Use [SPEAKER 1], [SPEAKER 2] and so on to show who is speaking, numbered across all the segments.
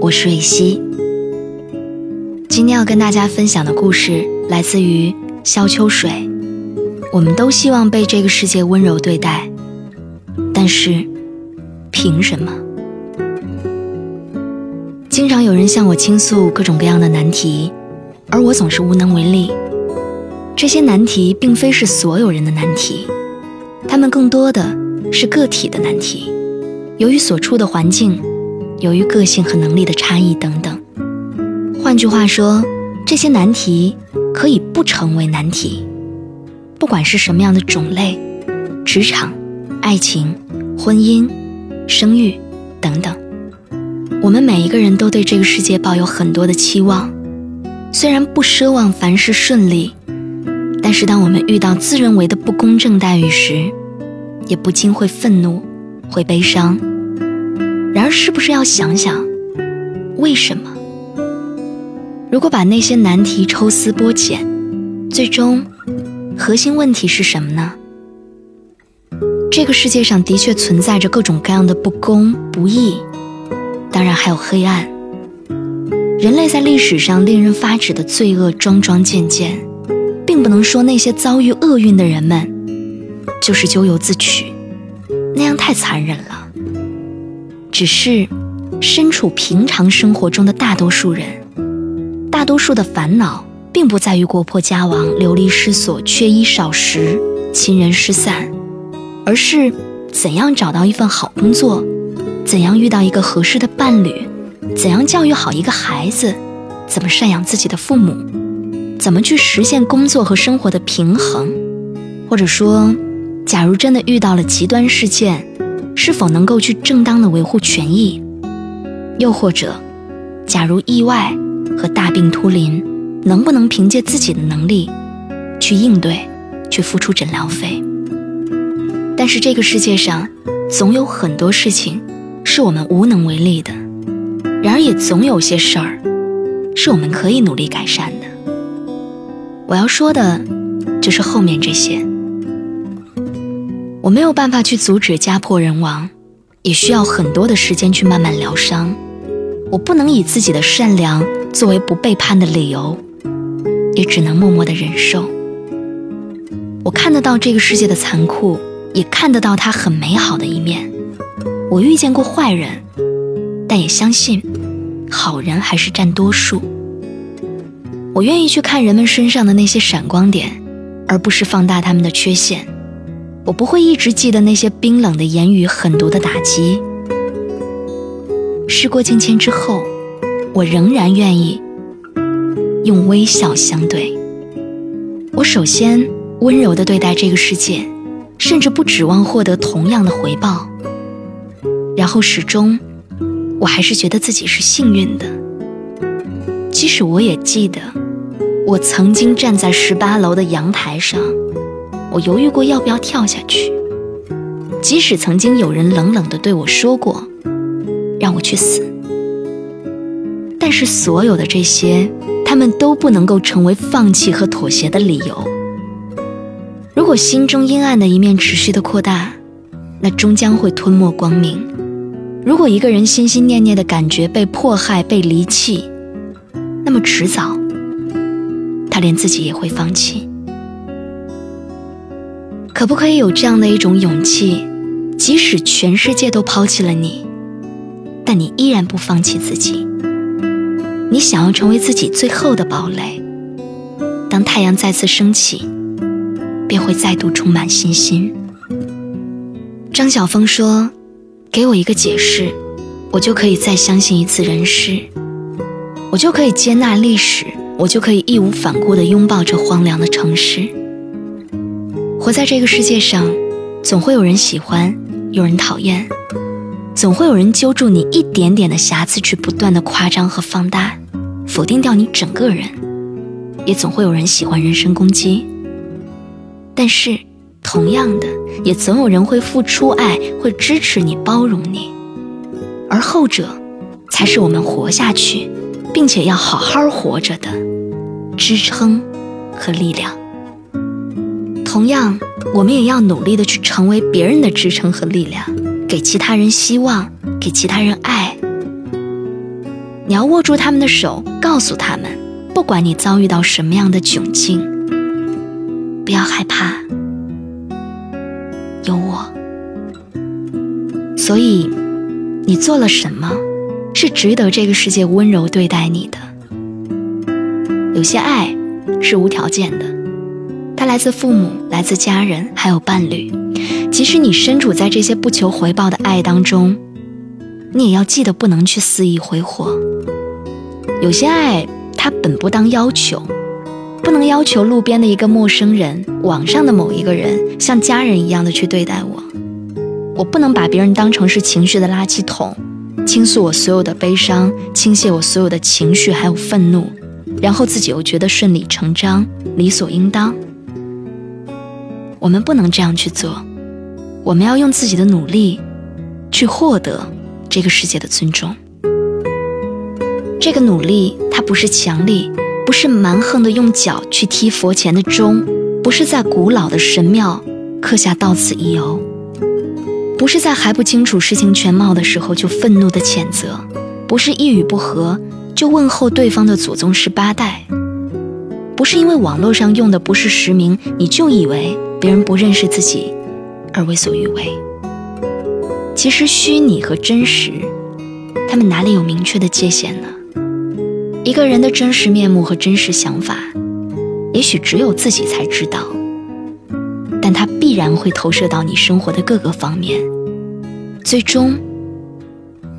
[SPEAKER 1] 我是蕊希。今天要跟大家分享的故事来自于萧秋水。我们都希望被这个世界温柔对待，但是凭什么？经常有人向我倾诉各种各样的难题，而我总是无能为力。这些难题并非是所有人的难题，他们更多的是个体的难题。由于所处的环境，由于个性和能力的差异等等，换句话说，这些难题可以不成为难题。不管是什么样的种类，职场、爱情、婚姻、生育等等，我们每一个人都对这个世界抱有很多的期望。虽然不奢望凡事顺利，但是当我们遇到自认为的不公正待遇时，也不禁会愤怒。会悲伤，然而是不是要想想，为什么？如果把那些难题抽丝剥茧，最终核心问题是什么呢？这个世界上的确存在着各种各样的不公不义，当然还有黑暗。人类在历史上令人发指的罪恶桩桩件件，并不能说那些遭遇厄运的人们就是咎由自取。那样太残忍了。只是，身处平常生活中的大多数人，大多数的烦恼，并不在于国破家亡、流离失所、缺衣少食、亲人失散，而是怎样找到一份好工作，怎样遇到一个合适的伴侣，怎样教育好一个孩子，怎么赡养自己的父母，怎么去实现工作和生活的平衡，或者说。假如真的遇到了极端事件，是否能够去正当的维护权益？又或者，假如意外和大病突临，能不能凭借自己的能力去应对，去付出诊疗费？但是这个世界上，总有很多事情是我们无能为力的，然而也总有些事儿是我们可以努力改善的。我要说的，就是后面这些。我没有办法去阻止家破人亡，也需要很多的时间去慢慢疗伤。我不能以自己的善良作为不背叛的理由，也只能默默的忍受。我看得到这个世界的残酷，也看得到它很美好的一面。我遇见过坏人，但也相信好人还是占多数。我愿意去看人们身上的那些闪光点，而不是放大他们的缺陷。我不会一直记得那些冰冷的言语、狠毒的打击。事过境迁之后，我仍然愿意用微笑相对。我首先温柔地对待这个世界，甚至不指望获得同样的回报。然后始终，我还是觉得自己是幸运的。即使我也记得，我曾经站在十八楼的阳台上。我犹豫过要不要跳下去，即使曾经有人冷冷地对我说过，让我去死，但是所有的这些，他们都不能够成为放弃和妥协的理由。如果心中阴暗的一面持续的扩大，那终将会吞没光明。如果一个人心心念念的感觉被迫害、被离弃，那么迟早，他连自己也会放弃。可不可以有这样的一种勇气，即使全世界都抛弃了你，但你依然不放弃自己。你想要成为自己最后的堡垒。当太阳再次升起，便会再度充满信心。张晓峰说：“给我一个解释，我就可以再相信一次人世，我就可以接纳历史，我就可以义无反顾地拥抱这荒凉的城市。活在这个世界上，总会有人喜欢，有人讨厌，总会有人揪住你一点点的瑕疵去不断的夸张和放大，否定掉你整个人。”也总会有人喜欢人身攻击，但是同样的，也总有人会付出爱，会支持你，包容你，而后者，才是我们活下去，并且要好好活着的支撑和力量。同样，我们也要努力的去成为别人的支撑和力量，给其他人希望，给其他人爱。你要握住他们的手，告诉他们。不管你遭遇到什么样的窘境，不要害怕，有我。所以，你做了什么，是值得这个世界温柔对待你的。有些爱是无条件的，它来自父母，来自家人，还有伴侣。即使你身处在这些不求回报的爱当中，你也要记得不能去肆意挥霍。有些爱。它本不当要求，不能要求路边的一个陌生人、网上的某一个人像家人一样的去对待我。我不能把别人当成是情绪的垃圾桶，倾诉我所有的悲伤，倾泻我所有的情绪还有愤怒，然后自己又觉得顺理成章、理所应当。我们不能这样去做，我们要用自己的努力，去获得这个世界的尊重。这个努力，它不是强力，不是蛮横的用脚去踢佛前的钟，不是在古老的神庙刻下“到此一游”，不是在还不清楚事情全貌的时候就愤怒的谴责，不是一语不合就问候对方的祖宗十八代，不是因为网络上用的不是实名，你就以为别人不认识自己而为所欲为。其实虚拟和真实，他们哪里有明确的界限呢？一个人的真实面目和真实想法，也许只有自己才知道，但它必然会投射到你生活的各个方面，最终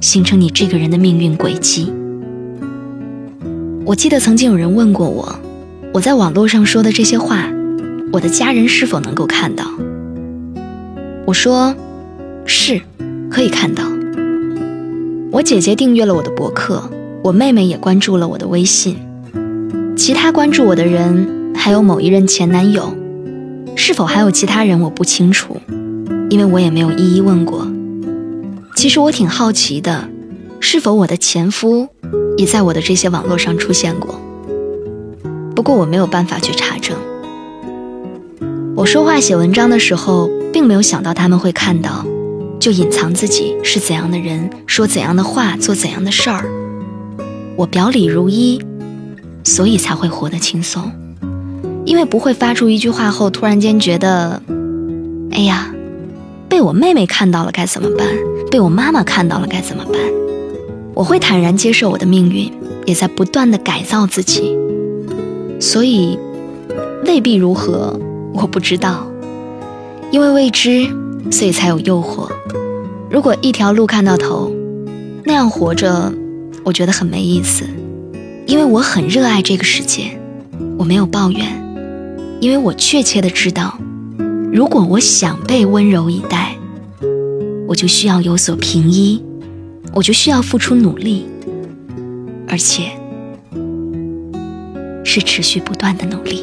[SPEAKER 1] 形成你这个人的命运轨迹。我记得曾经有人问过我，我在网络上说的这些话，我的家人是否能够看到？我说，是，可以看到。我姐姐订阅了我的博客。我妹妹也关注了我的微信，其他关注我的人还有某一任前男友，是否还有其他人我不清楚，因为我也没有一一问过。其实我挺好奇的，是否我的前夫也在我的这些网络上出现过？不过我没有办法去查证。我说话写文章的时候，并没有想到他们会看到，就隐藏自己是怎样的人，说怎样的话，做怎样的事儿。我表里如一，所以才会活得轻松。因为不会发出一句话后，突然间觉得，哎呀，被我妹妹看到了该怎么办？被我妈妈看到了该怎么办？我会坦然接受我的命运，也在不断的改造自己。所以，未必如何，我不知道。因为未知，所以才有诱惑。如果一条路看到头，那样活着。我觉得很没意思，因为我很热爱这个世界，我没有抱怨，因为我确切的知道，如果我想被温柔以待，我就需要有所平依，我就需要付出努力，而且是持续不断的努力。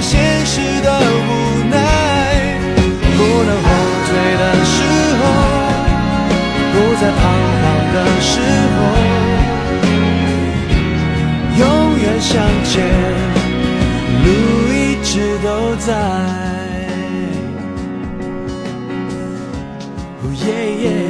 [SPEAKER 2] 现实的无奈。不能后退的时候，不再彷徨的时候。永远向前，路一直都在。穿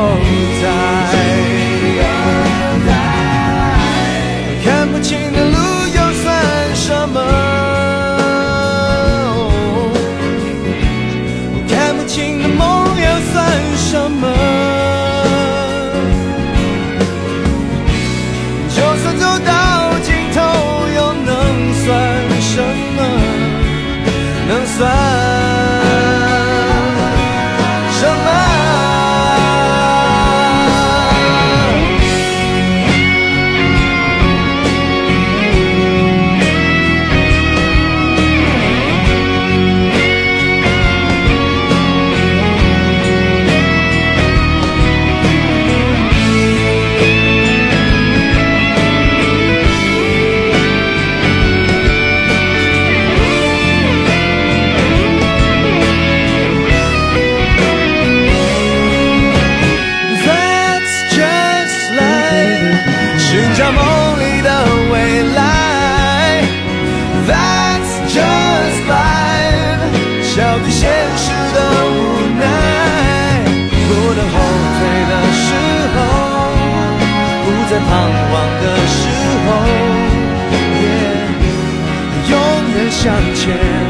[SPEAKER 2] 向前，